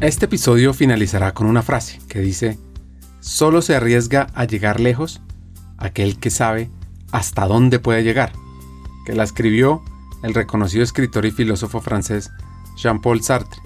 Este episodio finalizará con una frase que dice, solo se arriesga a llegar lejos aquel que sabe hasta dónde puede llegar, que la escribió el reconocido escritor y filósofo francés Jean-Paul Sartre.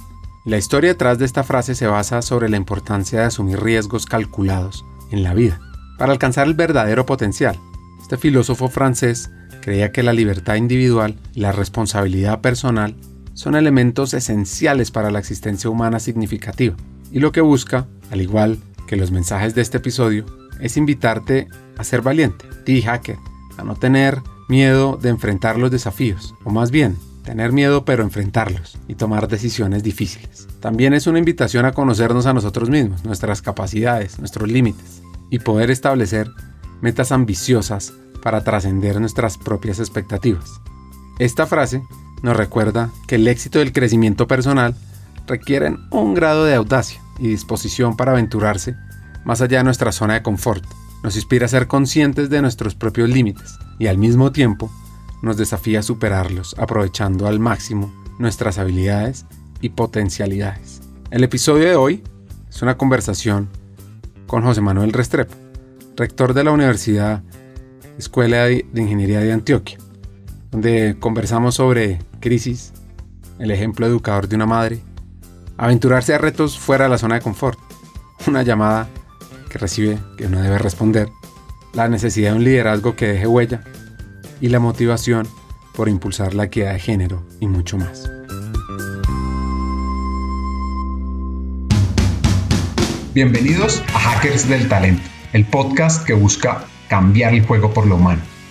La historia detrás de esta frase se basa sobre la importancia de asumir riesgos calculados en la vida, para alcanzar el verdadero potencial. Este filósofo francés creía que la libertad individual y la responsabilidad personal son elementos esenciales para la existencia humana significativa, y lo que busca, al igual que los mensajes de este episodio, es invitarte a ser valiente, ti hacker, a no tener miedo de enfrentar los desafíos, o más bien, tener miedo pero enfrentarlos y tomar decisiones difíciles. También es una invitación a conocernos a nosotros mismos, nuestras capacidades, nuestros límites, y poder establecer metas ambiciosas para trascender nuestras propias expectativas. Esta frase nos recuerda que el éxito del crecimiento personal requieren un grado de audacia y disposición para aventurarse más allá de nuestra zona de confort. Nos inspira a ser conscientes de nuestros propios límites y al mismo tiempo nos desafía a superarlos, aprovechando al máximo nuestras habilidades y potencialidades. El episodio de hoy es una conversación con José Manuel Restrepo, rector de la Universidad Escuela de Ingeniería de Antioquia, donde conversamos sobre crisis, el ejemplo educador de una madre, aventurarse a retos fuera de la zona de confort, una llamada que recibe que uno debe responder, la necesidad de un liderazgo que deje huella y la motivación por impulsar la equidad de género y mucho más. Bienvenidos a Hackers del Talento, el podcast que busca cambiar el juego por lo humano.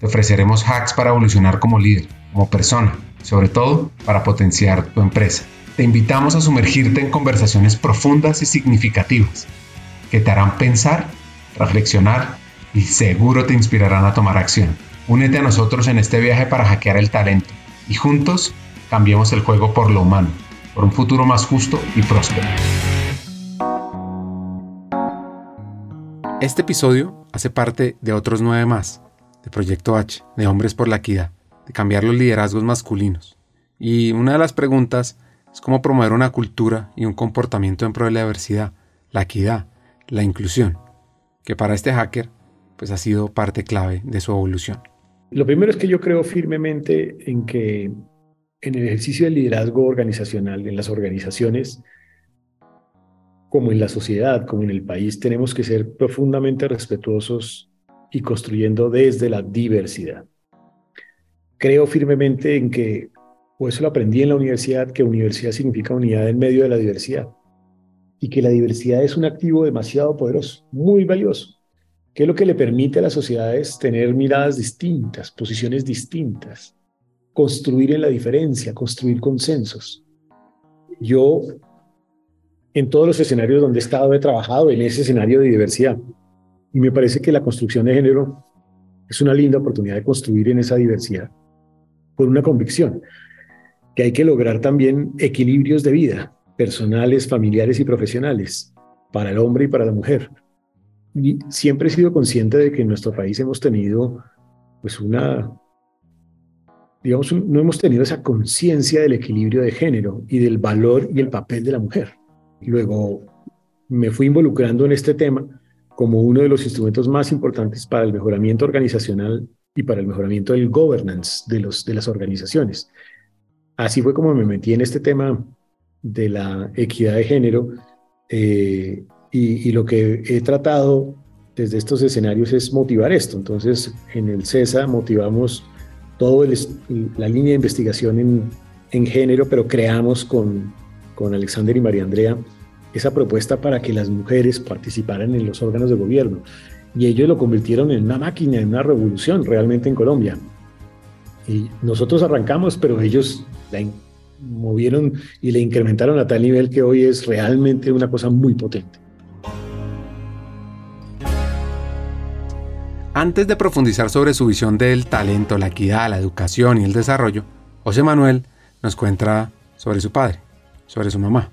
te ofreceremos hacks para evolucionar como líder, como persona, sobre todo para potenciar tu empresa. Te invitamos a sumergirte en conversaciones profundas y significativas que te harán pensar, reflexionar y seguro te inspirarán a tomar acción. Únete a nosotros en este viaje para hackear el talento y juntos cambiemos el juego por lo humano por un futuro más justo y próspero. Este episodio hace parte de otros nueve más, de Proyecto H, de Hombres por la Equidad, de cambiar los liderazgos masculinos. Y una de las preguntas es cómo promover una cultura y un comportamiento en pro de la diversidad, la equidad, la inclusión, que para este hacker pues ha sido parte clave de su evolución. Lo primero es que yo creo firmemente en que en el ejercicio del liderazgo organizacional, en las organizaciones, como en la sociedad, como en el país, tenemos que ser profundamente respetuosos y construyendo desde la diversidad. Creo firmemente en que, o eso lo aprendí en la universidad, que universidad significa unidad en medio de la diversidad y que la diversidad es un activo demasiado poderoso, muy valioso, que es lo que le permite a las sociedades tener miradas distintas, posiciones distintas, construir en la diferencia, construir consensos. Yo, en todos los escenarios donde he estado, he trabajado en ese escenario de diversidad. Y me parece que la construcción de género es una linda oportunidad de construir en esa diversidad, con una convicción, que hay que lograr también equilibrios de vida, personales, familiares y profesionales, para el hombre y para la mujer. Y siempre he sido consciente de que en nuestro país hemos tenido pues una digamos, no hemos tenido esa conciencia del equilibrio de género y del valor y el papel de la mujer. Luego me fui involucrando en este tema como uno de los instrumentos más importantes para el mejoramiento organizacional y para el mejoramiento del governance de, los, de las organizaciones. Así fue como me metí en este tema de la equidad de género eh, y, lo que he tratado desde estos escenarios es motivar esto. Entonces, en el CESA motivamos toda la línea de investigación en, en género, pero creamos con, con Alexander y María Andrea esa propuesta para que las mujeres participaran en los órganos de gobierno. Y ellos lo convirtieron en una máquina, en una revolución realmente en Colombia. Y nosotros arrancamos, pero ellos la, movieron y le incrementaron a tal nivel que hoy es realmente una cosa muy potente. Antes de profundizar sobre su visión del talento, la equidad, la educación y el desarrollo, José Manuel nos cuenta sobre su padre, sobre su mamá,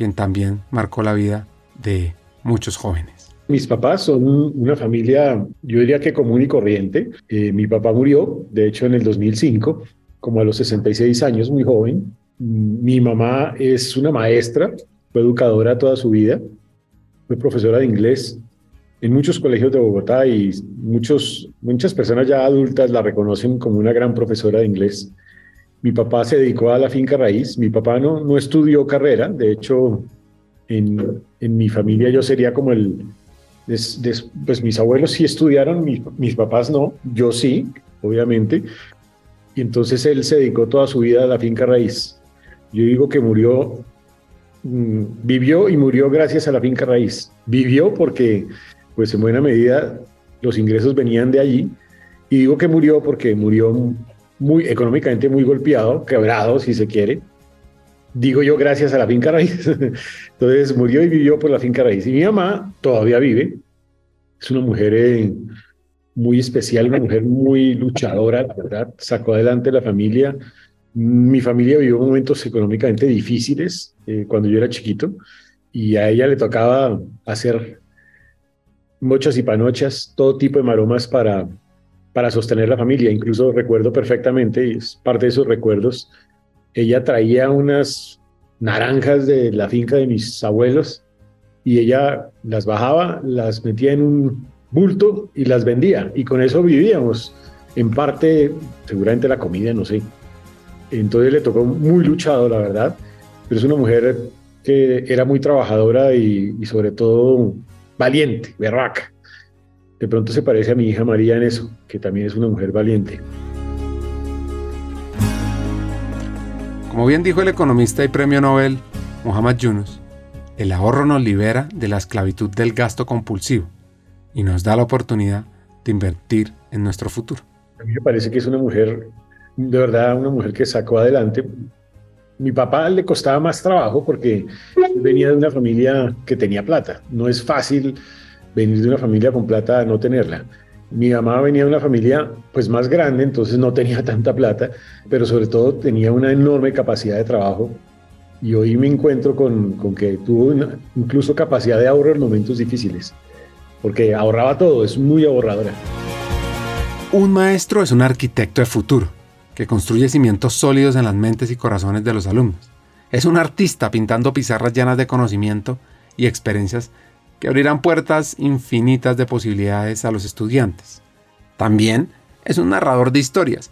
quien también marcó la vida de muchos jóvenes. Mis papás son una familia, yo diría que común y corriente. Eh, mi papá murió, de hecho, en el 2005, como a los 66 años, muy joven. Mi mamá es una maestra, fue educadora toda su vida, fue profesora de inglés en muchos colegios de Bogotá y muchos, muchas personas ya adultas la reconocen como una gran profesora de inglés. Mi papá se dedicó a la finca raíz. Mi papá no, no estudió carrera. De hecho, en, en mi familia yo sería como el... pues mis abuelos sí estudiaron, mis, papás no. Yo sí, obviamente. Y entonces él se dedicó toda su vida a la finca raíz. Yo digo que murió, mm, vivió y murió gracias a la finca raíz. Vivió porque pues en buena medida los ingresos venían de allí. Y digo que murió porque murió muy económicamente muy golpeado, quebrado, si se quiere. Digo yo gracias a la finca raíz. Entonces murió y vivió por la finca raíz. Y mi mamá todavía vive. Es una mujer eh, muy especial, una mujer muy luchadora, la verdad. Sacó adelante la familia. Mi familia vivió momentos económicamente difíciles eh, cuando yo era chiquito y a ella le tocaba hacer mochas y panochas, todo tipo de maromas para, para sostener la familia. Incluso recuerdo perfectamente, y es parte de esos recuerdos, ella traía unas naranjas de la finca de mis abuelos y ella las bajaba, las metía en un bulto y las vendía. Y con eso vivíamos. En parte, seguramente la comida, no sé. Entonces le tocó muy luchado, la verdad. Pero es una mujer que era muy trabajadora y, y sobre todo valiente, berraca. De pronto se parece a mi hija María en eso, que también es una mujer valiente. Como bien dijo el economista y premio Nobel Muhammad Yunus, el ahorro nos libera de la esclavitud del gasto compulsivo y nos da la oportunidad de invertir en nuestro futuro. A mí me parece que es una mujer, de verdad, una mujer que sacó adelante. Mi papá le costaba más trabajo porque venía de una familia que tenía plata. No es fácil venir de una familia con plata a no tenerla. Mi mamá venía de una familia pues más grande, entonces no tenía tanta plata, pero sobre todo tenía una enorme capacidad de trabajo y hoy me encuentro con, con que tuvo incluso capacidad de ahorro en momentos difíciles, porque ahorraba todo, es muy ahorradora. Un maestro es un arquitecto de futuro, que construye cimientos sólidos en las mentes y corazones de los alumnos. Es un artista pintando pizarras llenas de conocimiento y experiencias que abrirán puertas infinitas de posibilidades a los estudiantes. También es un narrador de historias,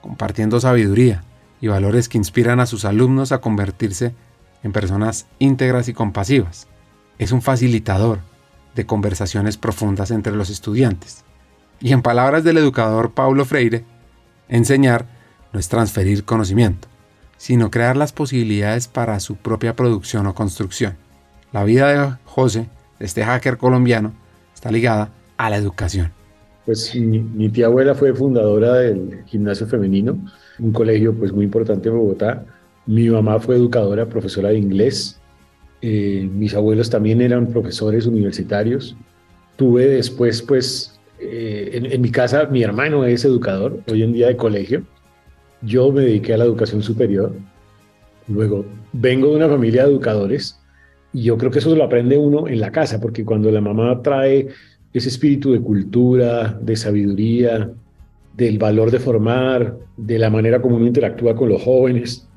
compartiendo sabiduría y valores que inspiran a sus alumnos a convertirse en personas íntegras y compasivas. Es un facilitador de conversaciones profundas entre los estudiantes. Y en palabras del educador Paulo Freire, enseñar no es transferir conocimiento, sino crear las posibilidades para su propia producción o construcción. La vida de José este hacker colombiano está ligada a la educación. Pues mi, tía abuela fue fundadora del gimnasio femenino, un colegio pues muy importante en Bogotá. Mi mamá fue educadora, profesora de inglés. Eh, mis abuelos también eran profesores universitarios. Tuve después pues eh, en, en mi casa mi hermano es educador, hoy en día de colegio. Yo me dediqué a la educación superior. Luego vengo de una familia de educadores y yo creo que eso lo aprende uno en la casa, porque cuando la mamá trae ese espíritu de cultura, de sabiduría, del valor de formar, de la manera como uno interactúa con los jóvenes,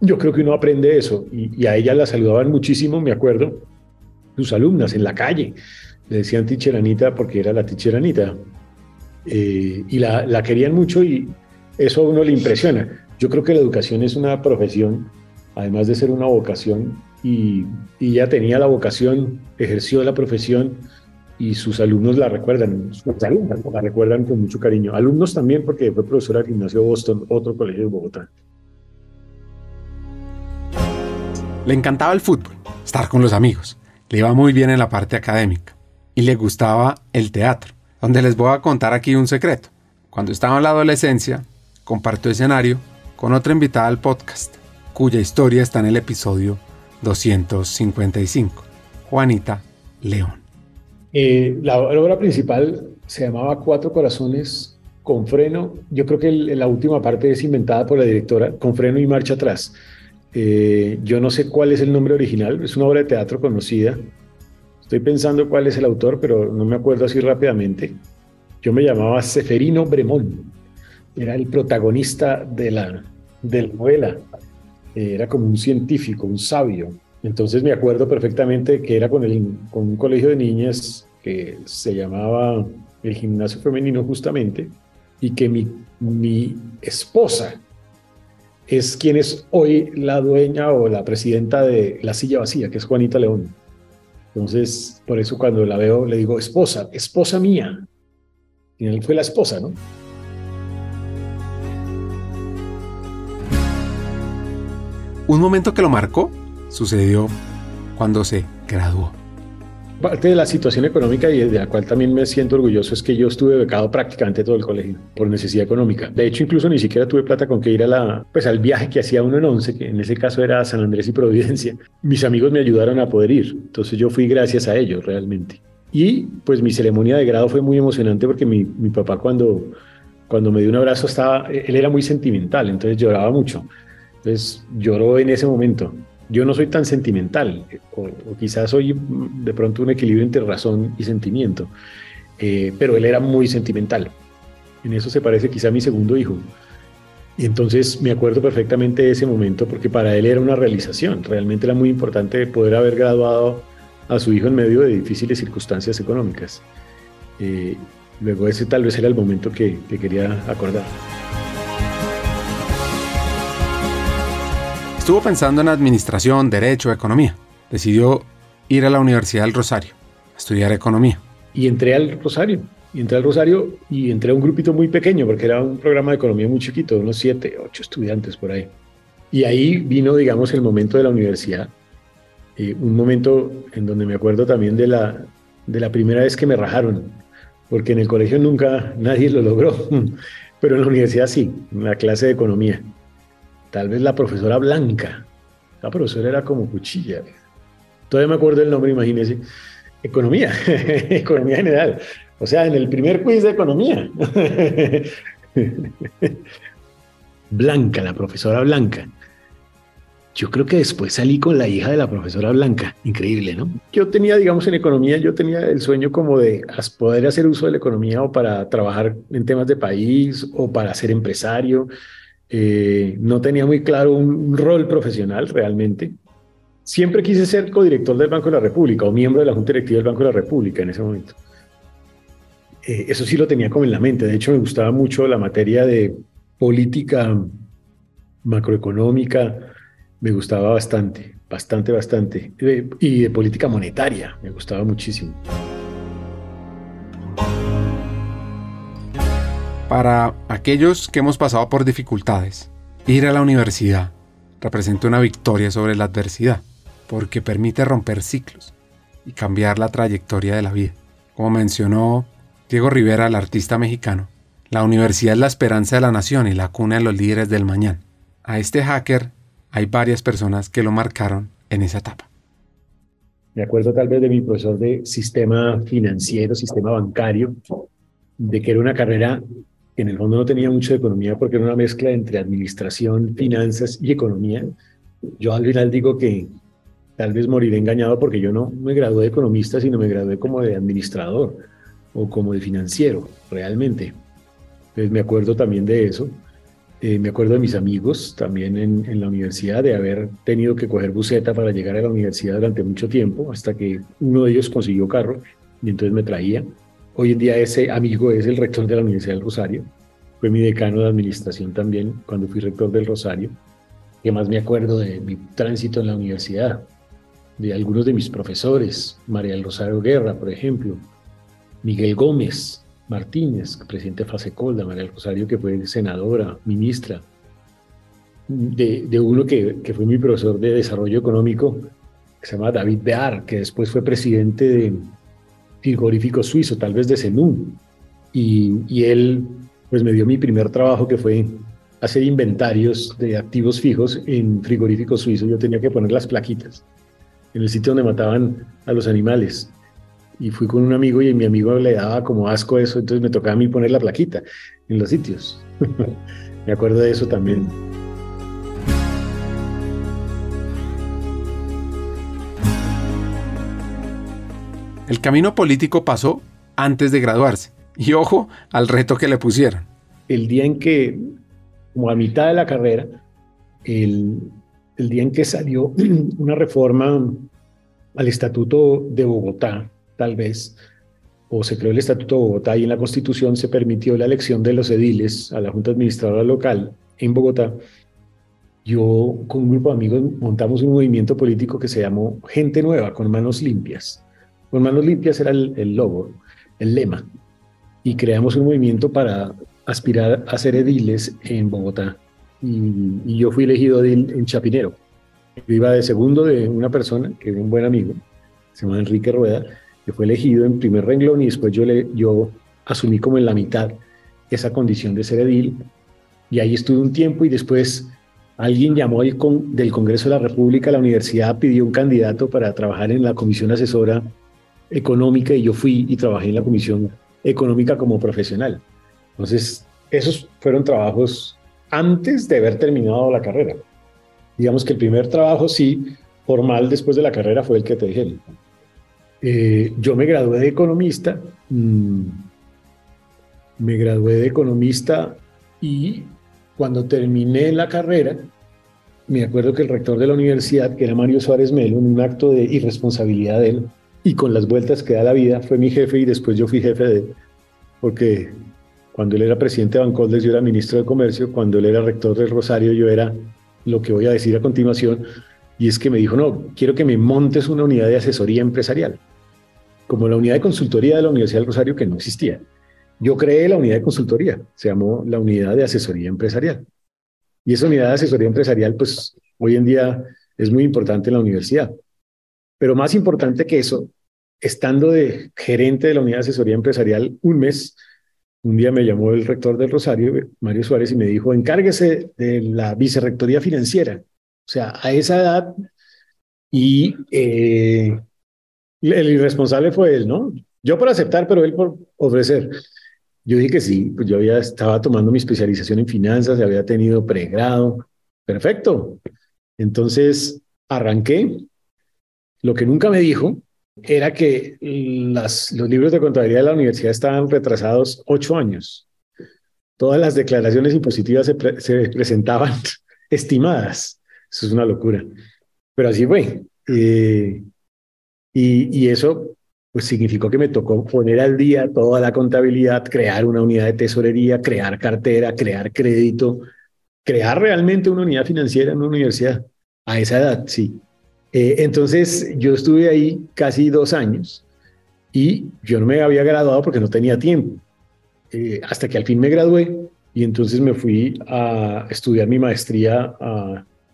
yo creo que uno aprende eso. Y, a ella la saludaban muchísimo, me acuerdo, sus alumnas en la calle. Le decían ticheranita porque era la ticheranita. Eh, y la, la querían mucho y eso a uno le impresiona. Yo creo que la educación es una profesión, además de ser una vocación, y, ya tenía la vocación, ejerció la profesión y sus alumnos la recuerdan, sus alumnos la recuerdan con mucho cariño. Alumnos también porque fue profesora del gimnasio Boston, otro colegio de Bogotá. Le encantaba el fútbol, estar con los amigos, le iba muy bien en la parte académica y le gustaba el teatro, donde les voy a contar aquí un secreto. Cuando estaba en la adolescencia, compartió escenario con otra invitada al podcast, cuya historia está en el episodio 255. Juanita León. Eh, la, obra principal se llamaba Cuatro Corazones con freno. Yo creo que la última parte es inventada por la directora, con freno y marcha atrás. Eh, yo no sé cuál es el nombre original, es una obra de teatro conocida. Estoy pensando cuál es el autor, pero no me acuerdo así rápidamente. Yo me llamaba Seferino Bremón, era el protagonista de la, de la novela. Eh, era como un científico, un sabio, entonces me acuerdo perfectamente que era con, el, con un colegio de niñas que se llamaba el gimnasio femenino justamente, y que mi, mi esposa es quien es hoy la dueña o la presidenta de La Silla Vacía, que es Juanita León. Entonces, por eso cuando la veo le digo, esposa, esposa mía. Y él fue la esposa, ¿no? Un momento que lo marcó sucedió cuando se graduó. Parte de la situación económica y de la cual también me siento orgulloso es que yo estuve becado prácticamente todo el colegio por necesidad económica. De hecho, incluso ni siquiera tuve plata con que ir a la, pues, al viaje que hacía uno en once, que en ese caso era San Andrés y Providencia. Mis amigos me ayudaron a poder ir, entonces yo fui gracias a ellos realmente. Y pues mi ceremonia de grado fue muy emocionante porque mi, mi papá cuando, cuando me dio un abrazo estaba, él era muy sentimental, entonces lloraba mucho. Entonces lloró en ese momento yo no soy tan sentimental, o, quizás soy de pronto un equilibrio entre razón y sentimiento, eh, pero él era muy sentimental. En eso se parece quizá a mi segundo hijo. Y entonces me acuerdo perfectamente de ese momento porque para él era una realización. Realmente era muy importante poder haber graduado a su hijo en medio de difíciles circunstancias económicas. Eh, luego ese tal vez era el momento que, que quería acordar. Estuvo pensando en administración, derecho, economía. Decidió ir a la Universidad del Rosario a estudiar economía. Y entré al Rosario. Y entré al Rosario y entré a un grupito muy pequeño porque era un programa de economía muy chiquito, unos siete, ocho estudiantes por ahí. Y ahí vino, digamos, el momento de la universidad. Eh, un momento en donde me acuerdo también de la, de la primera vez que me rajaron, porque en el colegio nunca nadie lo logró, pero en la universidad sí, en la clase de economía tal vez la profesora Blanca. La profesora era como cuchilla. Todavía me acuerdo el nombre, imagínense. Economía, economía general. O sea, en el primer quiz de economía. Blanca, la profesora Blanca. Yo creo que después salí con la hija de la profesora Blanca. Increíble, ¿no? Yo tenía, digamos, en economía, yo tenía el sueño como de poder hacer uso de la economía o para trabajar en temas de país o para ser empresario. Eh, no tenía muy claro un, rol profesional realmente. Siempre quise ser codirector del Banco de la República o miembro de la Junta Directiva del Banco de la República en ese momento. Eh, eso sí lo tenía como en la mente. De hecho, me gustaba mucho la materia de política macroeconómica. Me gustaba bastante, bastante, bastante. y de política monetaria. Me gustaba muchísimo. Para aquellos que hemos pasado por dificultades, ir a la universidad representa una victoria sobre la adversidad, porque permite romper ciclos y cambiar la trayectoria de la vida. Como mencionó Diego Rivera, el artista mexicano, la universidad es la esperanza de la nación y la cuna de los líderes del mañana. A este hacker hay varias personas que lo marcaron en esa etapa. Me acuerdo tal vez de mi profesor de sistema financiero, sistema bancario, de que era una carrera en el fondo no tenía mucho de economía porque era una mezcla entre administración, finanzas y economía. Yo al final digo que tal vez moriré engañado porque yo no me gradué de economista, sino me gradué como de administrador o como de financiero, realmente. Entonces me acuerdo también de eso. Eh, me acuerdo de mis amigos también en, en, la universidad, de haber tenido que coger buseta para llegar a la universidad durante mucho tiempo, hasta que uno de ellos consiguió carro y entonces me traía. Hoy en día ese amigo es el rector de la Universidad del Rosario. Fue mi decano de administración también cuando fui rector del Rosario. Que más me acuerdo de mi tránsito en la universidad, de algunos de mis profesores, María del Rosario Guerra, por ejemplo, Miguel Gómez Martínez, presidente de Fasecolda, María del Rosario, que fue senadora, ministra, de, de uno que, que, fue mi profesor de desarrollo económico, que se llama David Bear, que después fue presidente de, frigorífico suizo, tal vez de Zenú. Y, y, él pues me dio mi primer trabajo que fue hacer inventarios de activos fijos en frigoríficos suizos. Yo tenía que poner las plaquitas en el sitio donde mataban a los animales. Y fui con un amigo y mi amigo le daba como asco eso, entonces me tocaba a mí poner la plaquita en los sitios. me acuerdo de eso también. El camino político pasó antes de graduarse. Y ojo al reto que le pusieron. El día en que, como a mitad de la carrera, el, el día en que salió una reforma al Estatuto de Bogotá, tal vez, o se creó el Estatuto de Bogotá y en la Constitución se permitió la elección de los ediles a la Junta Administradora Local en Bogotá, yo con un grupo de amigos montamos un movimiento político que se llamó Gente Nueva, con manos limpias. Con manos limpias era el, logo, el lema. Y creamos un movimiento para aspirar a ser ediles en Bogotá. Y, yo fui elegido edil en Chapinero. Yo iba de segundo de una persona, que era un buen amigo, se llama Enrique Rueda, que fue elegido en primer renglón y después yo, yo asumí como en la mitad esa condición de ser edil. Y ahí estuve un tiempo y después alguien llamó del Congreso de la República, la universidad pidió un candidato para trabajar en la comisión asesora económica y yo fui y trabajé en la comisión económica como profesional. Entonces, esos fueron trabajos antes de haber terminado la carrera. Digamos que el primer trabajo, sí, formal después de la carrera fue el que te dije. Eh, yo me gradué de economista, mm, me gradué de economista y cuando terminé la carrera, me acuerdo que el rector de la universidad, que era Mario Suárez Melo, en un acto de irresponsabilidad de él, y con las vueltas que da la vida, fue mi jefe y después yo fui jefe de él, porque cuando él era presidente de Bancoldes yo era ministro de Comercio, cuando él era rector del Rosario yo era lo que voy a decir a continuación, y es que me dijo, no, quiero que me montes una unidad de asesoría empresarial, como la unidad de consultoría de la Universidad del Rosario que no existía. Yo creé la unidad de consultoría, se llamó la unidad de asesoría empresarial. Y esa unidad de asesoría empresarial, pues hoy en día es muy importante en la universidad. Pero más importante que eso, estando de gerente de la unidad de asesoría empresarial un mes, un día me llamó el rector del Rosario, Mario Suárez, y me dijo, encárguese de la vicerrectoría financiera. O sea, a esa edad, y eh, el irresponsable fue él, ¿no? Yo por aceptar, pero él por ofrecer. Yo dije que sí, pues yo había estaba tomando mi especialización en finanzas, había tenido pregrado. Perfecto. Entonces arranqué lo que nunca me dijo era que los libros de contabilidad de la universidad estaban retrasados ocho años. Todas las declaraciones impositivas se, presentaban estimadas. Eso es una locura. Pero así fue. Eh, y, y, eso pues significó que me tocó poner al día toda la contabilidad, crear una unidad de tesorería, crear cartera, crear crédito, crear realmente una unidad financiera en una universidad. A esa edad, sí. Eh, entonces yo estuve ahí casi dos años y yo no me había graduado porque no tenía tiempo. Eh, hasta que al fin me gradué y entonces me fui a estudiar mi maestría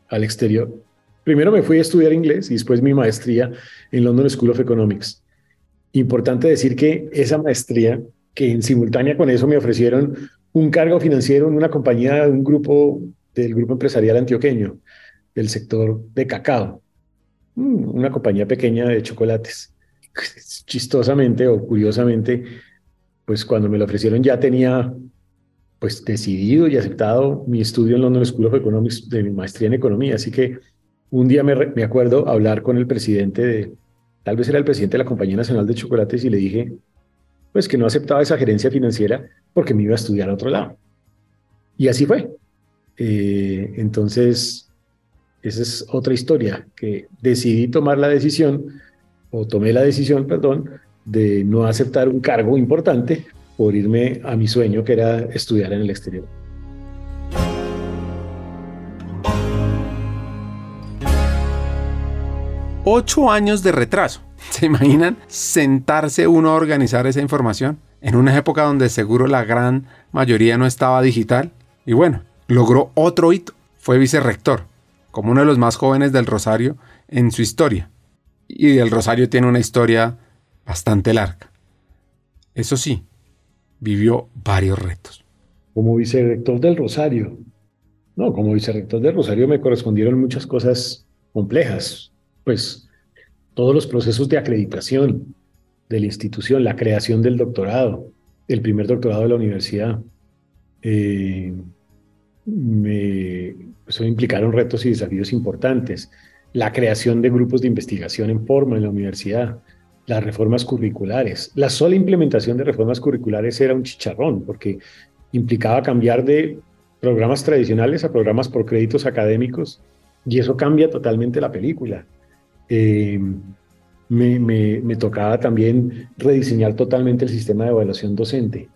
al exterior. Primero me fui a estudiar inglés y después mi maestría en London School of Economics. Importante decir que esa maestría, que en simultánea con eso me ofrecieron un cargo financiero en una compañía un grupo del grupo empresarial antioqueño, del sector de cacao. Mm, una compañía pequeña de chocolates. Chistosamente o curiosamente, pues cuando me lo ofrecieron ya tenía pues decidido y aceptado mi estudio en London School of Economics de mi maestría en economía. Así que un día me, me acuerdo hablar con el presidente de, tal vez era el presidente de la Compañía Nacional de Chocolates y le dije, pues que no aceptaba esa gerencia financiera porque me iba a estudiar a otro lado. Y así fue. Eh, entonces, esa es otra historia, que decidí tomar la decisión, o tomé la decisión, perdón, de no aceptar un cargo importante por irme a mi sueño, que era estudiar en el exterior. Ocho años de retraso. ¿Se imaginan sentarse uno a organizar esa información? En una época donde seguro la gran mayoría no estaba digital. Y bueno, logró otro hito. Fue vicerrector como uno de los más jóvenes del Rosario en su historia. Y el Rosario tiene una historia bastante larga. Eso sí, vivió varios retos. Como vicerrector del Rosario, No, como vicerrector de Rosario me correspondieron muchas cosas complejas, pues todos los procesos de acreditación de la institución, la creación del doctorado, el primer doctorado de la universidad. Eh, me, eso implicaron retos y desafíos importantes. La creación de grupos de investigación en forma en la universidad, las reformas curriculares. La sola implementación de reformas curriculares era un chicharrón, porque implicaba cambiar de programas tradicionales a programas por créditos académicos, y eso cambia totalmente la película. Eh, me, me, tocaba también rediseñar totalmente el sistema de evaluación docente.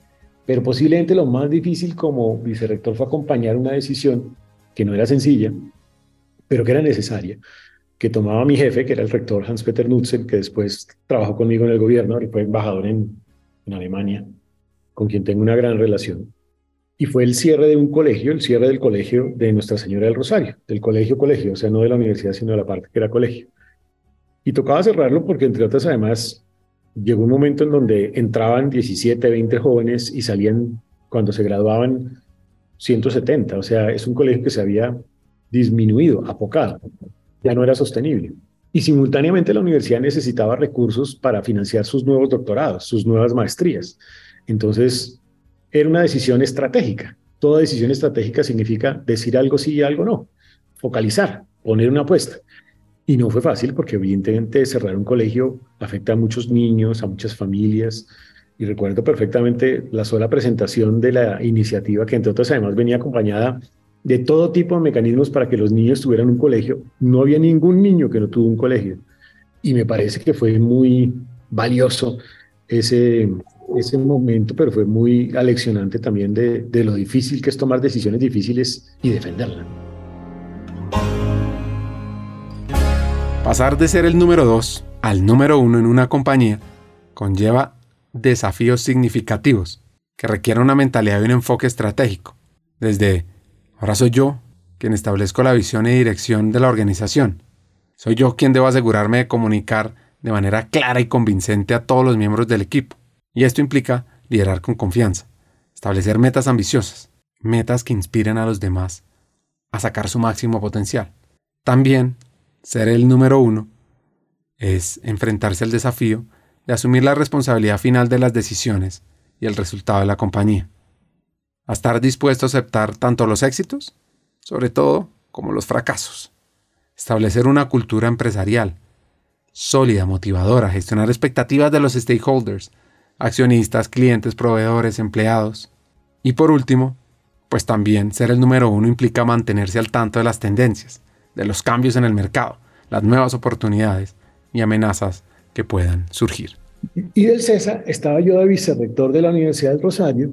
Pero posiblemente lo más difícil como vicerrector fue acompañar una decisión que no era sencilla, pero que era necesaria, que tomaba mi jefe, que era el rector Hans-Peter Nutzen, que después trabajó conmigo en el gobierno y fue embajador en, en Alemania, con quien tengo una gran relación. Y fue el cierre de un colegio, el cierre del colegio de Nuestra Señora del Rosario, del colegio colegio, o sea, no de la universidad, sino de la parte que era colegio. Y tocaba cerrarlo porque, entre otras, además, llegó un momento en donde entraban 17, 20 jóvenes y salían, cuando se graduaban, 170. O sea, es un colegio que se había disminuido, apocado. Ya no era sostenible. Y simultáneamente la universidad necesitaba recursos para financiar sus nuevos doctorados, sus nuevas maestrías. Entonces, era una decisión estratégica. Toda decisión estratégica significa decir algo sí y algo no. Focalizar, poner una apuesta. Y no fue fácil porque evidentemente cerrar un colegio afecta a muchos niños, a muchas familias. Y recuerdo perfectamente la sola presentación de la iniciativa que entre otras además venía acompañada de todo tipo de mecanismos para que los niños tuvieran un colegio. No había ningún niño que no tuvo un colegio. Y me parece que fue muy valioso ese, ese momento, pero fue muy aleccionante también de, lo difícil que es tomar decisiones difíciles y defenderlas. Pasar de ser el número 2 al número 1 en una compañía conlleva desafíos significativos que requieren una mentalidad y un enfoque estratégico. Desde, ahora soy yo quien establezco la visión y dirección de la organización. Soy yo quien debo asegurarme de comunicar de manera clara y convincente a todos los miembros del equipo. Y esto implica liderar con confianza, establecer metas ambiciosas, metas que inspiren a los demás a sacar su máximo potencial. También ser el número uno es enfrentarse al desafío de asumir la responsabilidad final de las decisiones y el resultado de la compañía. A estar dispuesto a aceptar tanto los éxitos, sobre todo, como los fracasos. Establecer una cultura empresarial sólida, motivadora, gestionar expectativas de los stakeholders, accionistas, clientes, proveedores, empleados. Y por último, pues también ser el número uno implica mantenerse al tanto de las tendencias, de los cambios en el mercado, las nuevas oportunidades y amenazas que puedan surgir. Y del CESA estaba yo de vicerrector de la Universidad de Rosario.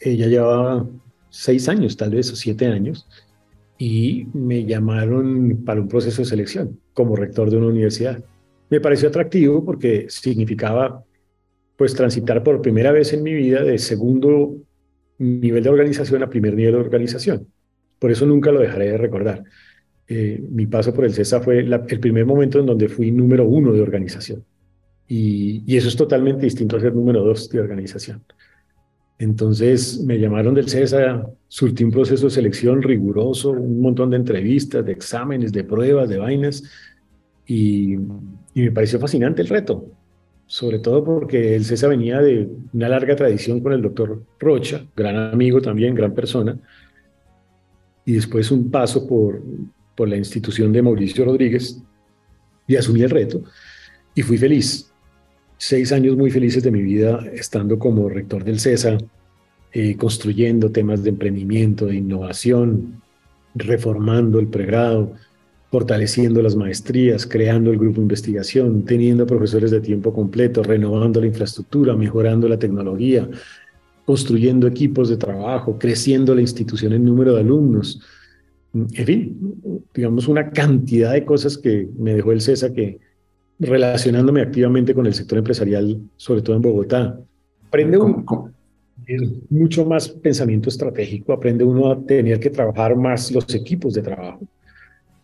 Ella llevaba seis años, tal vez, o siete años, y me llamaron para un proceso de selección como rector de una universidad. Me pareció atractivo porque significaba pues transitar por primera vez en mi vida de segundo nivel de organización a primer nivel de organización. Por eso nunca lo dejaré de recordar. Eh, mi paso por el CESA fue el primer momento en donde fui número uno de organización. Y, eso es totalmente distinto a ser número dos de organización. Entonces me llamaron del CESA, surtí un proceso de selección riguroso, un montón de entrevistas, de exámenes, de pruebas, de vainas, y, y me pareció fascinante el reto, sobre todo porque el CESA venía de una larga tradición con el doctor Rocha, gran amigo también, gran persona, y después un paso por, por la institución de Mauricio Rodríguez y asumí el reto y fui feliz. Seis años muy felices de mi vida estando como rector del CESA, eh, construyendo temas de emprendimiento, de innovación, reformando el pregrado, fortaleciendo las maestrías, creando el grupo de investigación, teniendo profesores de tiempo completo, renovando la infraestructura, mejorando la tecnología, construyendo equipos de trabajo, creciendo la institución en número de alumnos. En fin, digamos una cantidad de cosas que me dejó el CESA que relacionándome activamente con el sector empresarial, sobre todo en Bogotá, aprende uno mucho más pensamiento estratégico, aprende uno a tener que trabajar más los equipos de trabajo,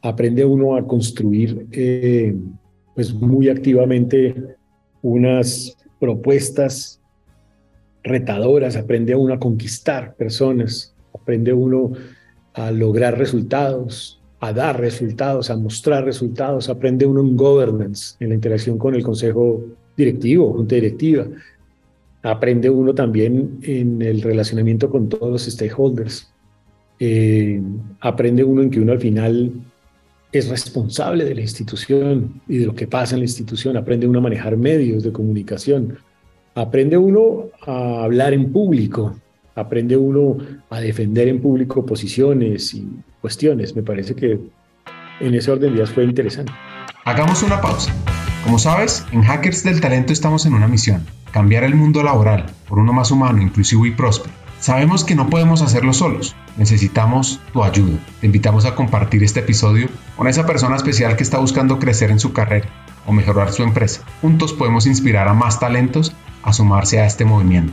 aprende uno a construir eh, pues muy activamente unas propuestas retadoras, aprende uno a conquistar personas, aprende uno a lograr resultados, a dar resultados, a mostrar resultados. Aprende uno en governance, en la interacción con el consejo directivo, junta directiva. Aprende uno también en el relacionamiento con todos los stakeholders. Eh, aprende uno en que uno al final es responsable de la institución y de lo que pasa en la institución. Aprende uno a manejar medios de comunicación. Aprende uno a hablar en público. Aprende uno a defender en público posiciones y cuestiones. Me parece que en ese orden de días fue interesante. Hagamos una pausa. Como sabes, en Hackers del Talento estamos en una misión, cambiar el mundo laboral por uno más humano, inclusivo y próspero. Sabemos que no podemos hacerlo solos, necesitamos tu ayuda. Te invitamos a compartir este episodio con esa persona especial que está buscando crecer en su carrera o mejorar su empresa. Juntos podemos inspirar a más talentos a sumarse a este movimiento.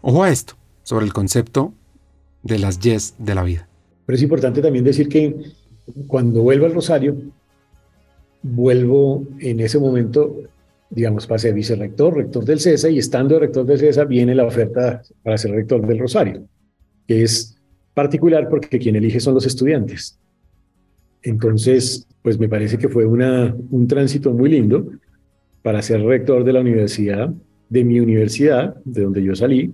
Ojo a esto, sobre el concepto de las yes de la vida. Pero es importante también decir que cuando vuelvo al Rosario, vuelvo en ese momento, digamos, para ser vicerrector, rector del CESA, y estando de rector del CESA viene la oferta para ser rector del Rosario, que es particular porque quien elige son los estudiantes. Entonces, pues me parece que fue una, un tránsito muy lindo para ser rector de la universidad, de mi universidad, de donde yo salí,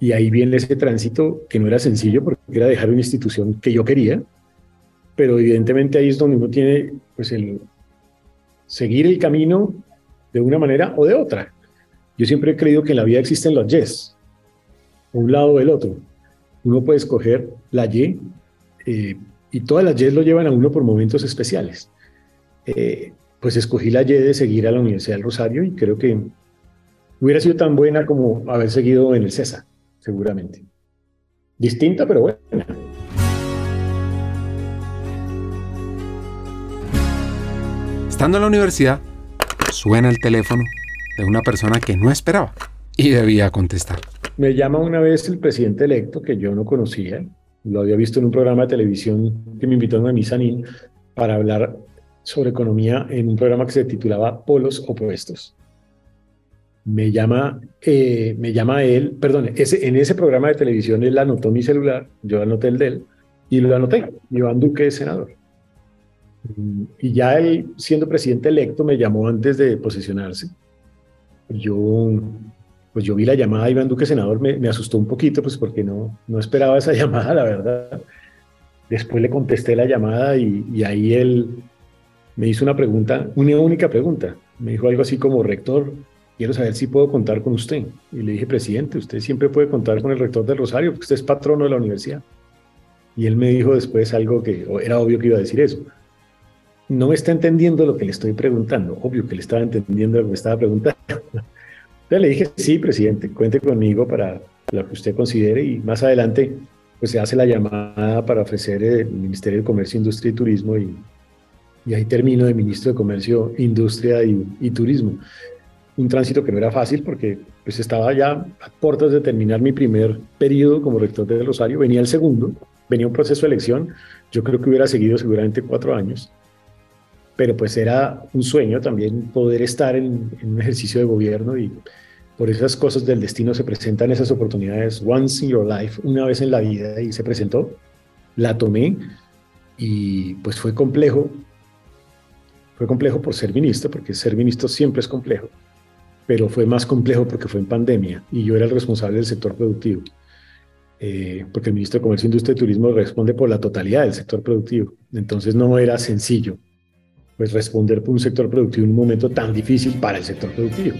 y ahí viene ese tránsito que no era sencillo porque era dejar una institución que yo quería, pero evidentemente ahí es donde uno tiene pues el seguir el camino de una manera o de otra. Yo siempre he creído que en la vida existen los yes, un lado o el otro. Uno puede escoger la y eh, y todas las yes lo llevan a uno por momentos especiales. Eh, pues escogí la y de seguir a la Universidad del Rosario y creo que hubiera sido tan buena como haber seguido en el CESA seguramente. Distinta, pero buena. Estando en la universidad, suena el teléfono de una persona que no esperaba y debía contestar. Me llama una vez el presidente electo que yo no conocía, lo había visto en un programa de televisión que me invitó a mi Sanín para hablar sobre economía en un programa que se titulaba Polos Opuestos me llama, eh, me llama él, perdón, ese, en ese programa de televisión él anotó mi celular, yo anoté el de él, y lo anoté, Iván Duque es senador. Y ya él, siendo presidente electo, me llamó antes de posesionarse. Yo, pues yo vi la llamada de Iván Duque, senador, me, me asustó un poquito, pues porque no, no esperaba esa llamada, la verdad. Después le contesté la llamada y, y ahí él me hizo una pregunta, una única pregunta. Me dijo algo así como, rector, quiero saber si puedo contar con usted. Y le dije, presidente, usted siempre puede contar con el rector del Rosario, porque usted es patrono de la universidad. Y él me dijo después algo que era obvio que iba a decir eso. No me está entendiendo lo que le estoy preguntando. Obvio que le estaba entendiendo lo que me estaba preguntando. Le dije, sí, presidente, cuente conmigo para lo que usted considere y más adelante pues se hace la llamada para ofrecer el Ministerio de Comercio, Industria y Turismo y, y ahí termino de ministro de Comercio, Industria y, y Turismo un tránsito que no era fácil porque pues estaba ya a puertas de terminar mi primer periodo como rector de Rosario, venía el segundo, venía un proceso de elección, yo creo que hubiera seguido seguramente cuatro años, pero pues era un sueño también poder estar en, un ejercicio de gobierno y por esas cosas del destino se presentan esas oportunidades once in your life, una vez en la vida y se presentó, la tomé y pues fue complejo, fue complejo por ser ministro, porque ser ministro siempre es complejo pero fue más complejo porque fue en pandemia y yo era el responsable del sector productivo. Eh, porque el ministro de Comercio, Industria y Turismo responde por la totalidad del sector productivo. Entonces no era sencillo pues responder por un sector productivo en un momento tan difícil para el sector productivo.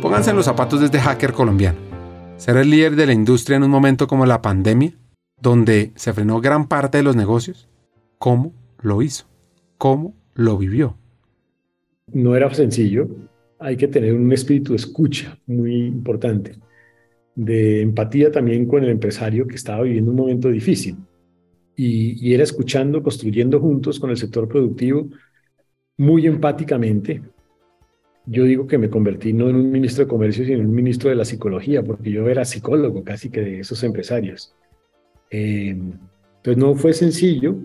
Pónganse en los zapatos de este hacker colombiano. Ser el líder de la industria en un momento como la pandemia, donde se frenó gran parte de los negocios, cómo lo hizo, cómo lo vivió. No era sencillo, hay que tener un espíritu de escucha muy importante, de empatía también con el empresario que estaba viviendo un momento difícil. Y, y era escuchando, construyendo juntos con el sector productivo, muy empáticamente. Yo digo que me convertí no en un ministro de comercio, sino en un ministro de la psicología, porque yo era psicólogo casi que de esos empresarios. Eh, entonces no fue sencillo.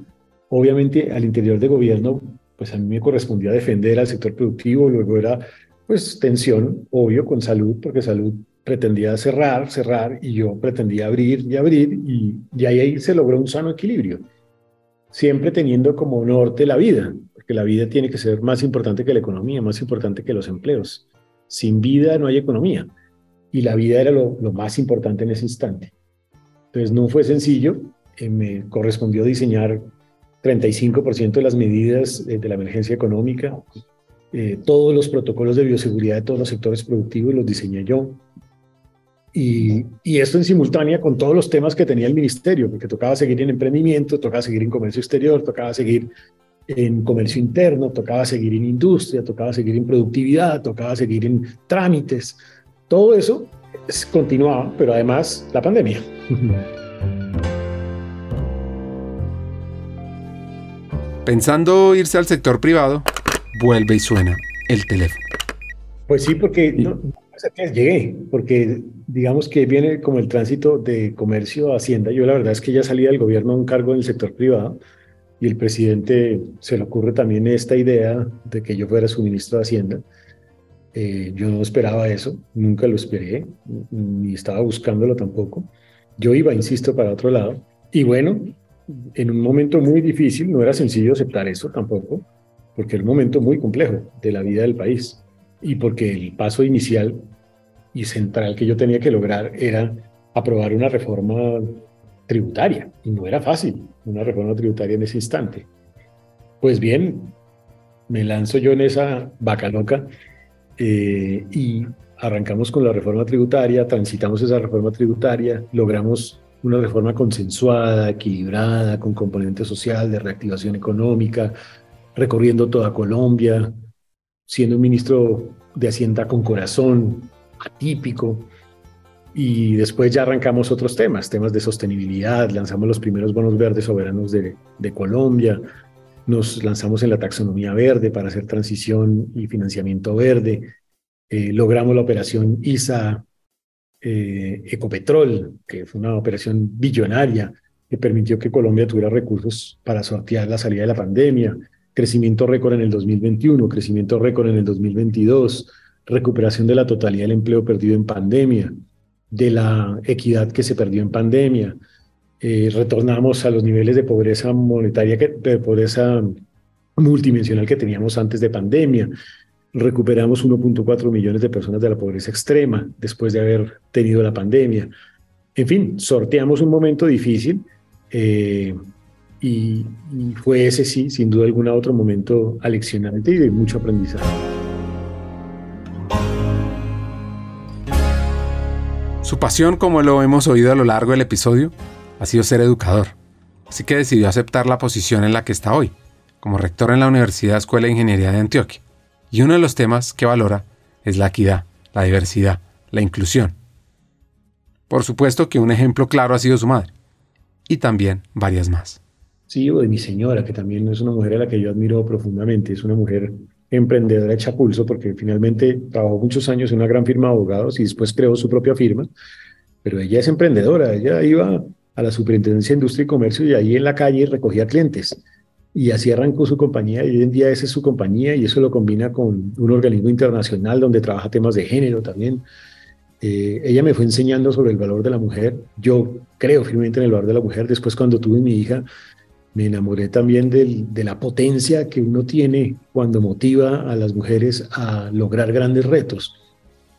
Obviamente al interior de gobierno, pues a mí me correspondía defender al sector productivo, luego era pues tensión, obvio, con salud, porque salud pretendía cerrar, cerrar, y yo pretendía abrir y abrir, y, y ahí se logró un sano equilibrio, siempre teniendo como norte la vida, porque la vida tiene que ser más importante que la economía, más importante que los empleos. Sin vida no hay economía, y la vida era lo, más importante en ese instante. Entonces no fue sencillo, eh, me correspondió diseñar 35% de las medidas de la emergencia económica, eh, todos los protocolos de bioseguridad de todos los sectores productivos los diseñé yo. Y, y, esto en simultánea con todos los temas que tenía el ministerio, porque tocaba seguir en emprendimiento, tocaba seguir en comercio exterior, tocaba seguir en comercio interno, tocaba seguir en industria, tocaba seguir en productividad, tocaba seguir en trámites. Todo eso continuaba, pero además la pandemia. Pensando irse al sector privado, vuelve y suena el teléfono. Pues sí, porque no, llegué, porque digamos que viene como el tránsito de comercio a Hacienda. Yo la verdad es que ya salí del gobierno a un cargo en el sector privado y el presidente se le ocurre también esta idea de que yo fuera su ministro de Hacienda. Eh, yo no esperaba eso, nunca lo esperé, ni estaba buscándolo tampoco. Yo iba, insisto, para otro lado. Y bueno, en un momento muy difícil, no era sencillo aceptar eso tampoco, porque era un momento muy complejo de la vida del país y porque el paso inicial y central que yo tenía que lograr era aprobar una reforma tributaria y no era fácil una reforma tributaria en ese instante. Pues bien, me lanzo yo en esa vaca loca eh, y arrancamos con la reforma tributaria, transitamos esa reforma tributaria, logramos una reforma consensuada, equilibrada, con componente social, de reactivación económica, recorriendo toda Colombia, siendo un ministro de Hacienda con corazón, atípico. Y después ya arrancamos otros temas, temas de sostenibilidad, lanzamos los primeros bonos verdes soberanos de, Colombia, nos lanzamos en la taxonomía verde para hacer transición y financiamiento verde, eh, logramos la operación ISA eh, Ecopetrol, que fue una operación billonaria que permitió que Colombia tuviera recursos para sortear la salida de la pandemia, crecimiento récord en el 2021, crecimiento récord en el 2022, recuperación de la totalidad del empleo perdido en pandemia, de la equidad que se perdió en pandemia, eh, retornamos a los niveles de pobreza monetaria, que, de pobreza multidimensional que teníamos antes de pandemia, recuperamos 1.4 millones de personas de la pobreza extrema después de haber tenido la pandemia. En fin, sorteamos un momento difícil eh, y, y, fue ese sí, sin duda alguna, otro momento aleccionante y de mucho aprendizaje. Su pasión, como lo hemos oído a lo largo del episodio, ha sido ser educador, así que decidió aceptar la posición en la que está hoy, como rector en la Universidad Escuela de Ingeniería de Antioquia y uno de los temas que valora es la equidad, la diversidad, la inclusión. Por supuesto que un ejemplo claro ha sido su madre, y también varias más. Sí, o de mi señora, que también es una mujer a la que yo admiro profundamente, es una mujer emprendedora hecha pulso, porque finalmente trabajó muchos años en una gran firma de abogados y después creó su propia firma, pero ella es emprendedora, ella iba a la Superintendencia de Industria y Comercio y ahí en la calle recogía clientes y así arrancó su compañía y hoy en día esa es su compañía y eso lo combina con un organismo internacional donde trabaja temas de género también. Eh, ella me fue enseñando sobre el valor de la mujer. Yo creo firmemente en el valor de la mujer. Después cuando tuve mi hija, me enamoré también de la potencia que uno tiene cuando motiva a las mujeres a lograr grandes retos.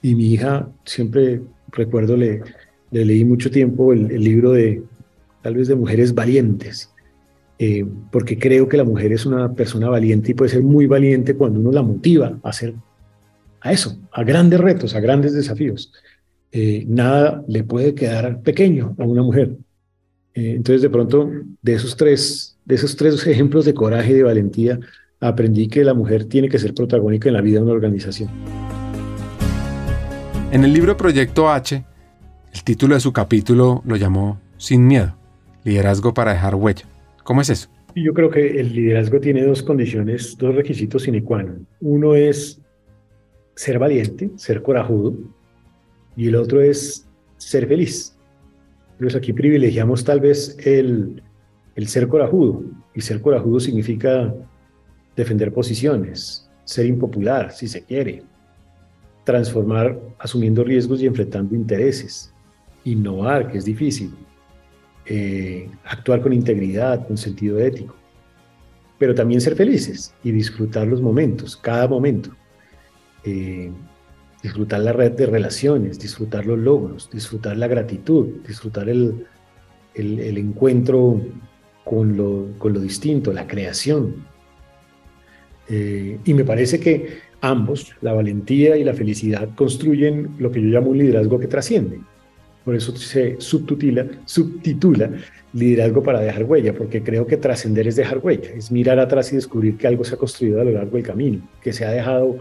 Y mi hija, siempre recuerdo, le, le leí mucho tiempo el libro de, tal vez de mujeres valientes eh, porque creo que la mujer es una persona valiente y puede ser muy valiente cuando uno la motiva a hacer a eso, a grandes retos, a grandes desafíos. Eh, nada le puede quedar pequeño a una mujer. Eh, entonces, de pronto, de esos tres, de esos tres ejemplos de coraje y de valentía, aprendí que la mujer tiene que ser protagónica en la vida de una organización. En el libro Proyecto H, el título de su capítulo lo llamó Sin miedo, liderazgo para dejar huella. ¿Cómo es eso? Yo creo que el liderazgo tiene dos condiciones, dos requisitos sine qua non. Uno es ser valiente, ser corajudo, y el otro es ser feliz. Entonces aquí privilegiamos tal vez el, el ser corajudo, y ser corajudo significa defender posiciones, ser impopular, si se quiere, transformar asumiendo riesgos y enfrentando intereses, innovar, que es difícil, eh, actuar con integridad, con sentido ético, pero también ser felices y disfrutar los momentos, cada momento. Eh, disfrutar la red de relaciones, disfrutar los logros, disfrutar la gratitud, disfrutar el, encuentro con lo, con lo, distinto, la creación. Eh, y me parece que ambos, la valentía y la felicidad, construyen lo que yo llamo un liderazgo que trasciende. Por eso se subtitula, liderazgo para dejar huella, porque creo que trascender es dejar huella, es mirar atrás y descubrir que algo se ha construido a lo largo del camino, que se ha dejado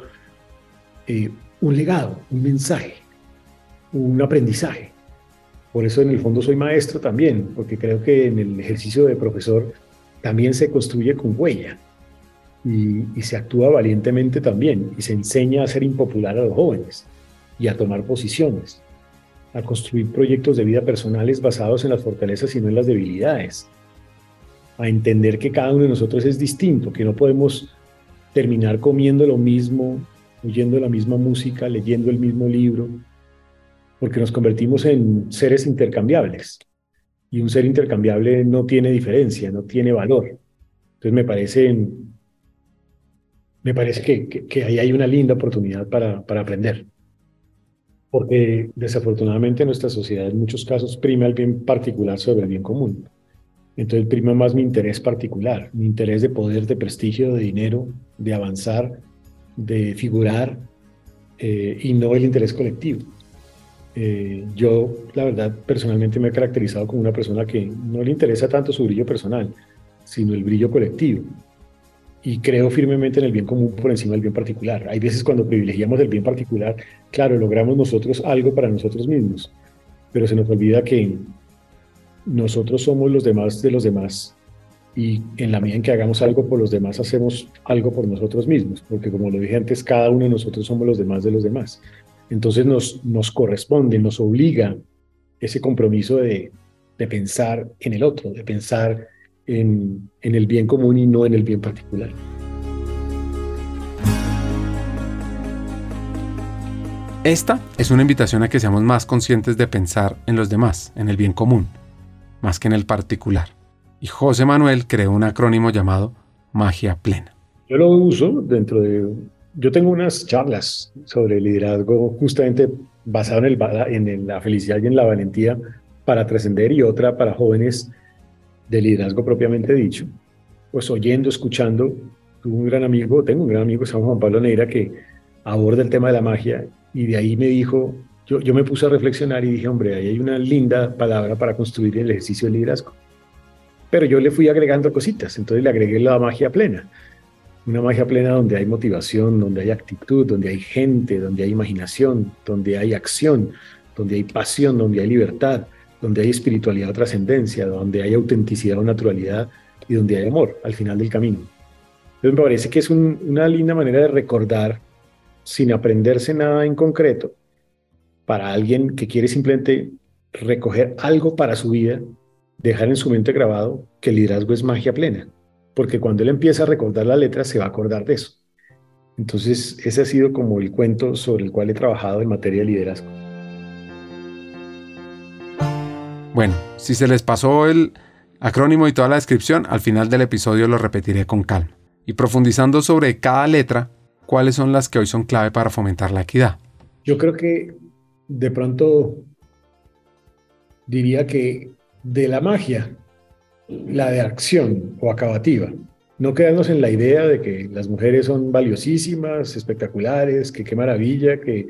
eh, un legado, un mensaje, un aprendizaje. Por eso en el fondo soy maestro también, porque creo que en el ejercicio de profesor también se construye con huella y, y se actúa valientemente también y se enseña a ser impopular a los jóvenes y a tomar posiciones a construir proyectos de vida personales basados en las fortalezas y no en las debilidades, a entender que cada uno de nosotros es distinto, que no podemos terminar comiendo lo mismo, oyendo la misma música, leyendo el mismo libro, porque nos convertimos en seres intercambiables. Y un ser intercambiable no tiene diferencia, no tiene valor. Entonces me parece, me parece que, ahí hay una linda oportunidad para, para aprender porque desafortunadamente nuestra sociedad en muchos casos prima el bien particular sobre el bien común. Entonces prima más mi interés particular, mi interés de poder, de prestigio, de dinero, de avanzar, de figurar, eh, y no el interés colectivo. Eh, yo, la verdad, personalmente me he caracterizado como una persona que no le interesa tanto su brillo personal, sino el brillo colectivo y creo firmemente en el bien común por encima del bien particular. Hay veces cuando privilegiamos el bien particular, claro, logramos nosotros algo para nosotros mismos, pero se nos olvida que nosotros somos los demás de los demás y en la medida en que hagamos algo por los demás, hacemos algo por nosotros mismos, porque como lo dije antes, cada uno de nosotros somos los demás de los demás. Entonces nos, nos corresponde, nos obliga ese compromiso de, de pensar en el otro, de pensar en, el bien común y no en el bien particular. Esta es una invitación a que seamos más conscientes de pensar en los demás, en el bien común, más que en el particular. Y José Manuel creó un acrónimo llamado Magia Plena. Yo lo uso dentro de... Yo tengo unas charlas sobre liderazgo justamente basado en, el, en la felicidad y en la valentía para trascender y otra para jóvenes de liderazgo propiamente dicho, pues oyendo, escuchando, tuve un gran amigo, tengo un gran amigo, se llama Juan Pablo Neira, que aborda el tema de la magia y de ahí me dijo, yo, yo me puse a reflexionar y dije, hombre, ahí hay una linda palabra para construir el ejercicio de liderazgo. Pero yo le fui agregando cositas, entonces le agregué la magia plena. Una magia plena donde hay motivación, donde hay actitud, donde hay gente, donde hay imaginación, donde hay acción, donde hay pasión, donde hay libertad, donde hay espiritualidad o trascendencia, donde hay autenticidad o naturalidad y donde hay amor al final del camino. Entonces me parece que es una linda manera de recordar, sin aprenderse nada en concreto, para alguien que quiere simplemente recoger algo para su vida, dejar en su mente grabado que el liderazgo es magia plena, porque cuando él empieza a recordar la letra se va a acordar de eso. Entonces ese ha sido como el cuento sobre el cual he trabajado en materia de liderazgo. Bueno, si se les pasó el acrónimo y toda la descripción, al final del episodio lo repetiré con calma. Y profundizando sobre cada letra, ¿cuáles son las que hoy son clave para fomentar la equidad? Yo creo que de pronto diría que de la magia, la de acción o acabativa. No quedarnos en la idea de que las mujeres son valiosísimas, espectaculares, que qué maravilla, que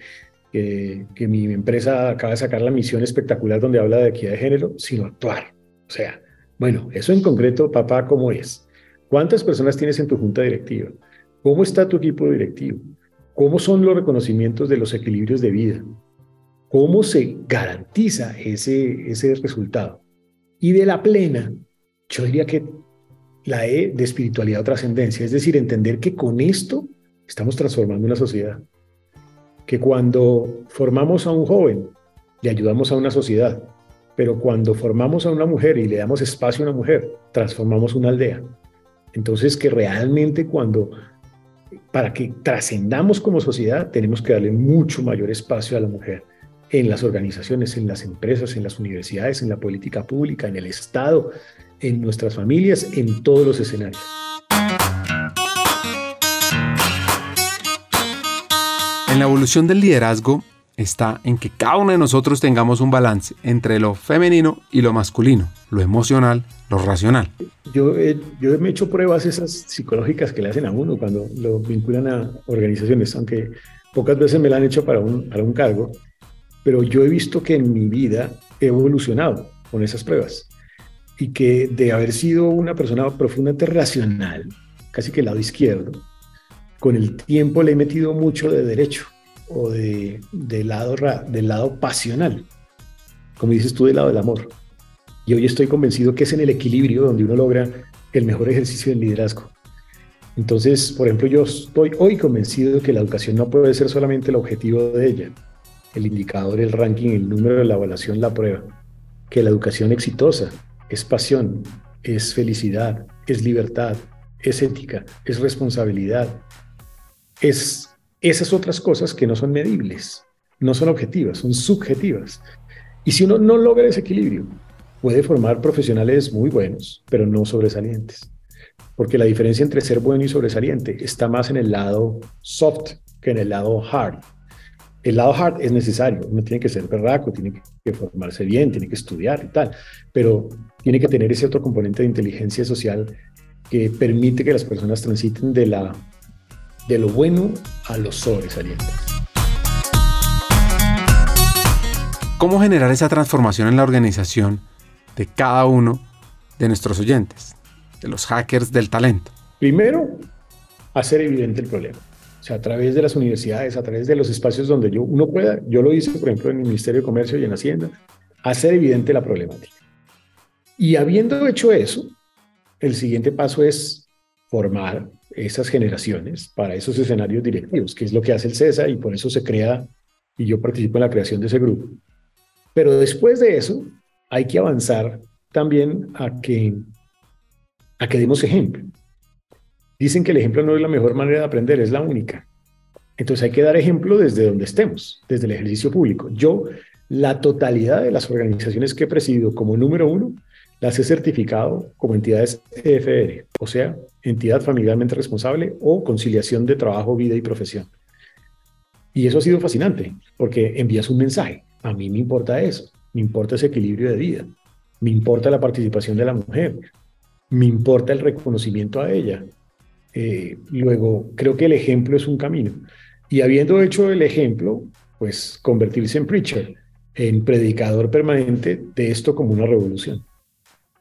que, mi empresa acaba de sacar la misión espectacular donde habla de equidad de género, sino actuar. O sea, bueno, eso en concreto, papá, ¿cómo es? ¿Cuántas personas tienes en tu junta directiva? ¿Cómo está tu equipo directivo? ¿Cómo son los reconocimientos de los equilibrios de vida? ¿Cómo se garantiza ese, ese resultado? Y de la plena, yo diría que la E de espiritualidad o trascendencia, es decir, entender que con esto estamos transformando una sociedad. Que cuando formamos a un joven, le ayudamos a una sociedad, pero cuando formamos a una mujer y le damos espacio a una mujer, transformamos una aldea. Entonces, que realmente cuando, para que trascendamos como sociedad, tenemos que darle mucho mayor espacio a la mujer en las organizaciones, en las empresas, en las universidades, en la política pública, en el Estado, en nuestras familias, en todos los escenarios. En la evolución del liderazgo está en que cada uno de nosotros tengamos un balance entre lo femenino y lo masculino, lo emocional, lo racional. Yo, yo me he hecho pruebas esas psicológicas que le hacen a uno cuando lo vinculan a organizaciones, aunque pocas veces me la han hecho para un, para un cargo, pero yo he visto que en mi vida he evolucionado con esas pruebas y que de haber sido una persona profundamente racional, casi que el lado izquierdo, con el tiempo le he metido mucho de derecho o de, lado, del lado pasional, como dices tú, del lado del amor. Y hoy estoy convencido que es en el equilibrio donde uno logra el mejor ejercicio del liderazgo. Entonces, por ejemplo, yo estoy hoy convencido de que la educación no puede ser solamente el objetivo de ella, el indicador, el ranking, el número, la evaluación, la prueba. Que la educación exitosa es pasión, es felicidad, es libertad, es ética, es responsabilidad, es esas otras cosas que no son medibles, no son objetivas, son subjetivas. Y si uno no logra ese equilibrio, puede formar profesionales muy buenos, pero no sobresalientes. Porque la diferencia entre ser bueno y sobresaliente está más en el lado soft que en el lado hard. El lado hard es necesario, uno tiene que ser berraco, tiene que formarse bien, tiene que estudiar y tal, pero tiene que tener ese otro componente de inteligencia social que permite que las personas transiten de, la, de lo bueno a lo sobresaliente. ¿Cómo generar esa transformación en la organización de cada uno de nuestros oyentes, de los hackers del talento? Primero, hacer evidente el problema. O sea, a través de las universidades, a través de los espacios donde yo, uno pueda, yo lo hice, por ejemplo, en el Ministerio de Comercio y en Hacienda, hacer evidente la problemática. Y habiendo hecho eso, el siguiente paso es formar esas generaciones para esos escenarios directivos, que es lo que hace el CESA y por eso se crea, y yo participo en la creación de ese grupo. Pero después de eso, hay que avanzar también a que, a que demos ejemplo. Dicen que el ejemplo no es la mejor manera de aprender, es la única. Entonces hay que dar ejemplo desde donde estemos, desde el ejercicio público. Yo, la totalidad de las organizaciones que he presidido como número uno, las he certificado como entidades EFR, o sea, entidad familiarmente responsable o conciliación de trabajo, vida y profesión. Y eso ha sido fascinante, porque envías un mensaje. A mí me importa eso, me importa ese equilibrio de vida, me importa la participación de la mujer, me importa el reconocimiento a ella, eh, luego, creo que el ejemplo es un camino. Y habiendo hecho el ejemplo, pues convertirse en preacher, en predicador permanente de esto como una revolución.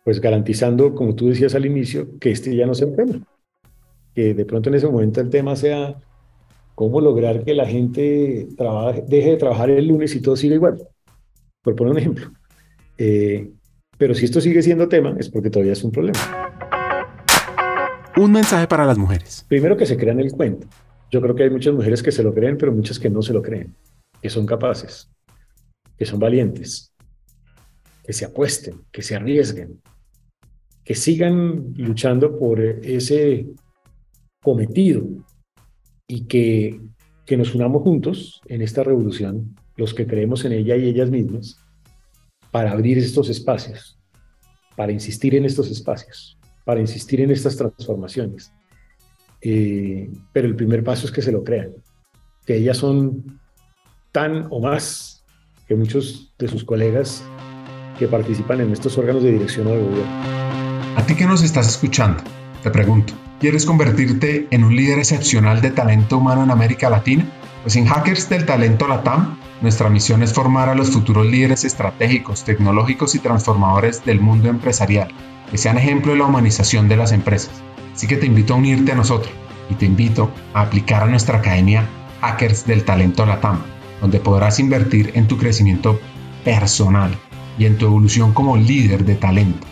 Pues garantizando, como tú decías al inicio, que este ya no se enferma. Que de pronto en ese momento el tema sea cómo lograr que la gente trabaje, deje de trabajar el lunes y todo siga igual. Por poner un ejemplo. Eh, pero si esto sigue siendo tema, es porque todavía es un problema. Un mensaje para las mujeres. Primero que se crean el cuento. Yo creo que hay muchas mujeres que se lo creen, pero muchas que no se lo creen, que son capaces, que son valientes, que se apuesten, que se arriesguen, que sigan luchando por ese cometido y que, que nos unamos juntos en esta revolución, los que creemos en ella y ellas mismas, para abrir estos espacios, para insistir en estos espacios para insistir en estas transformaciones. Eh, pero el primer paso es que se lo crean, que ellas son tan o más que muchos de sus colegas que participan en estos órganos de dirección o de gobierno. A ti que nos estás escuchando, te pregunto, ¿quieres convertirte en un líder excepcional de talento humano en América Latina? Pues en Hackers del Talento Latam, nuestra misión es formar a los futuros líderes estratégicos, tecnológicos y transformadores del mundo empresarial que sean ejemplo de la humanización de las empresas. Así que te invito a unirte a nosotros y te invito a aplicar a nuestra academia Hackers del Talento Latam. donde podrás invertir en tu crecimiento personal y en tu evolución como líder de talento.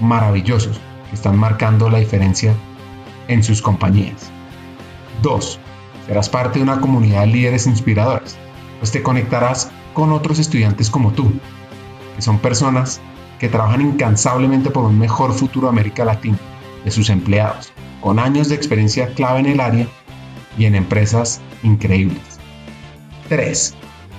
maravillosos que están marcando la diferencia en sus compañías. 2. Serás parte de una comunidad de líderes inspiradores, pues te conectarás con otros estudiantes como tú, que son personas que trabajan incansablemente por un mejor futuro de América Latina, de sus empleados, con años de experiencia clave en el área y en empresas increíbles. 3.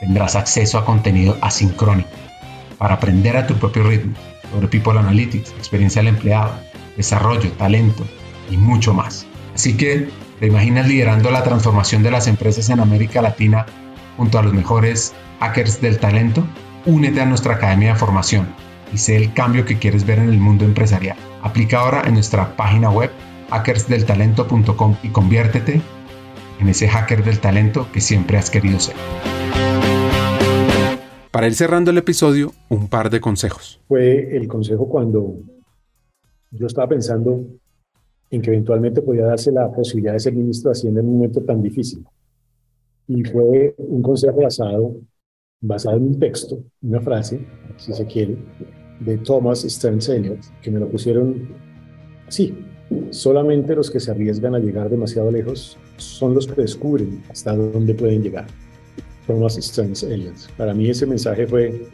tendrás acceso a contenido asincrónico para aprender a tu propio ritmo sobre People Analytics, experiencia del empleado, desarrollo, talento y mucho más. Así que, ¿te imaginas liderando la transformación de las empresas en América Latina junto a los mejores hackers del talento? Únete a nuestra academia de formación y sé el cambio que quieres ver en el mundo empresarial. Aplica ahora en nuestra página web hackersdeltalento.com y conviértete en ese hacker del talento que siempre has querido ser. Para ir cerrando el episodio, un par de consejos. Fue el consejo cuando yo estaba pensando en que eventualmente podía darse la posibilidad de ser ministro de Hacienda en un momento tan difícil. Y fue un consejo basado, basado en un texto, una frase, si se quiere, de Thomas Stearns Eliot, que me lo pusieron así. Solamente los que se arriesgan a llegar demasiado lejos son los que descubren hasta dónde pueden llegar. Eliot. Para mí ese mensaje fue,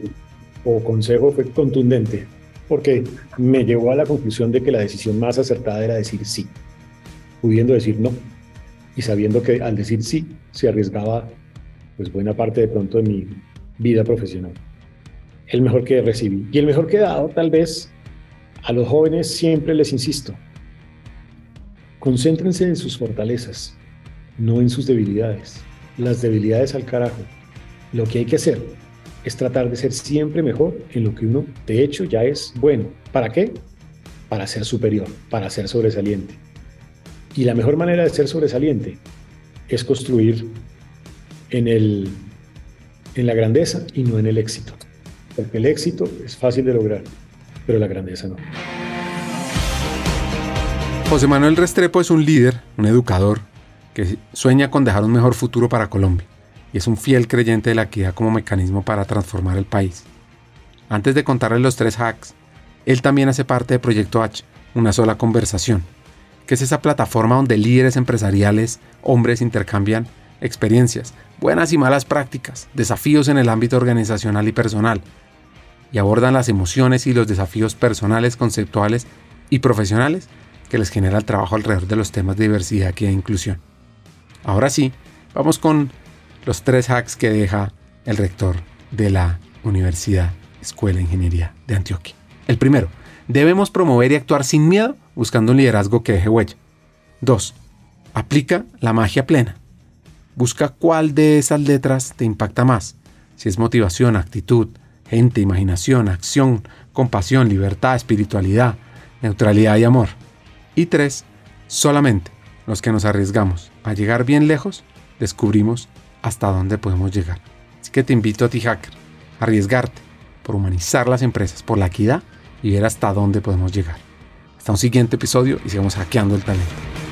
o consejo fue contundente, porque me llevó a la conclusión de que la decisión más acertada era decir sí, pudiendo decir no, y sabiendo que al decir sí se arriesgaba pues buena parte de pronto de mi vida profesional. El mejor que recibí y el mejor que he dado, tal vez, a los jóvenes siempre les insisto, concéntrense en sus fortalezas, no en sus debilidades las debilidades al carajo. Lo que hay que hacer es tratar de ser siempre mejor en lo que uno de hecho ya es bueno. ¿Para qué? Para ser superior, para ser sobresaliente. Y la mejor manera de ser sobresaliente es construir en, el, en la grandeza y no en el éxito. Porque el éxito es fácil de lograr, pero la grandeza no. José Manuel Restrepo es un líder, un educador, que sueña con dejar un mejor futuro para Colombia y es un fiel creyente de la equidad como mecanismo para transformar el país. Antes de contarle los tres hacks, él también hace parte de Proyecto H, una sola conversación, que es esa plataforma donde líderes empresariales, hombres intercambian experiencias, buenas y malas prácticas, desafíos en el ámbito organizacional y personal, y abordan las emociones y los desafíos personales, conceptuales y profesionales que les genera el trabajo alrededor de los temas de diversidad, equidad e inclusión. Ahora sí, vamos con los tres hacks que deja el rector de la Universidad Escuela de Ingeniería de Antioquia. El primero, debemos promover y actuar sin miedo buscando un liderazgo que deje huella. 2. Aplica la magia plena. Busca cuál de esas letras te impacta más. Si es motivación, actitud, gente, imaginación, acción, compasión, libertad, espiritualidad, neutralidad y amor. Y 3. Solamente los que nos arriesgamos a llegar bien lejos, descubrimos hasta dónde podemos llegar. Así que te invito a ti, hacker, a arriesgarte por humanizar las empresas, por la equidad y ver hasta dónde podemos llegar. Hasta un siguiente episodio y sigamos hackeando el talento.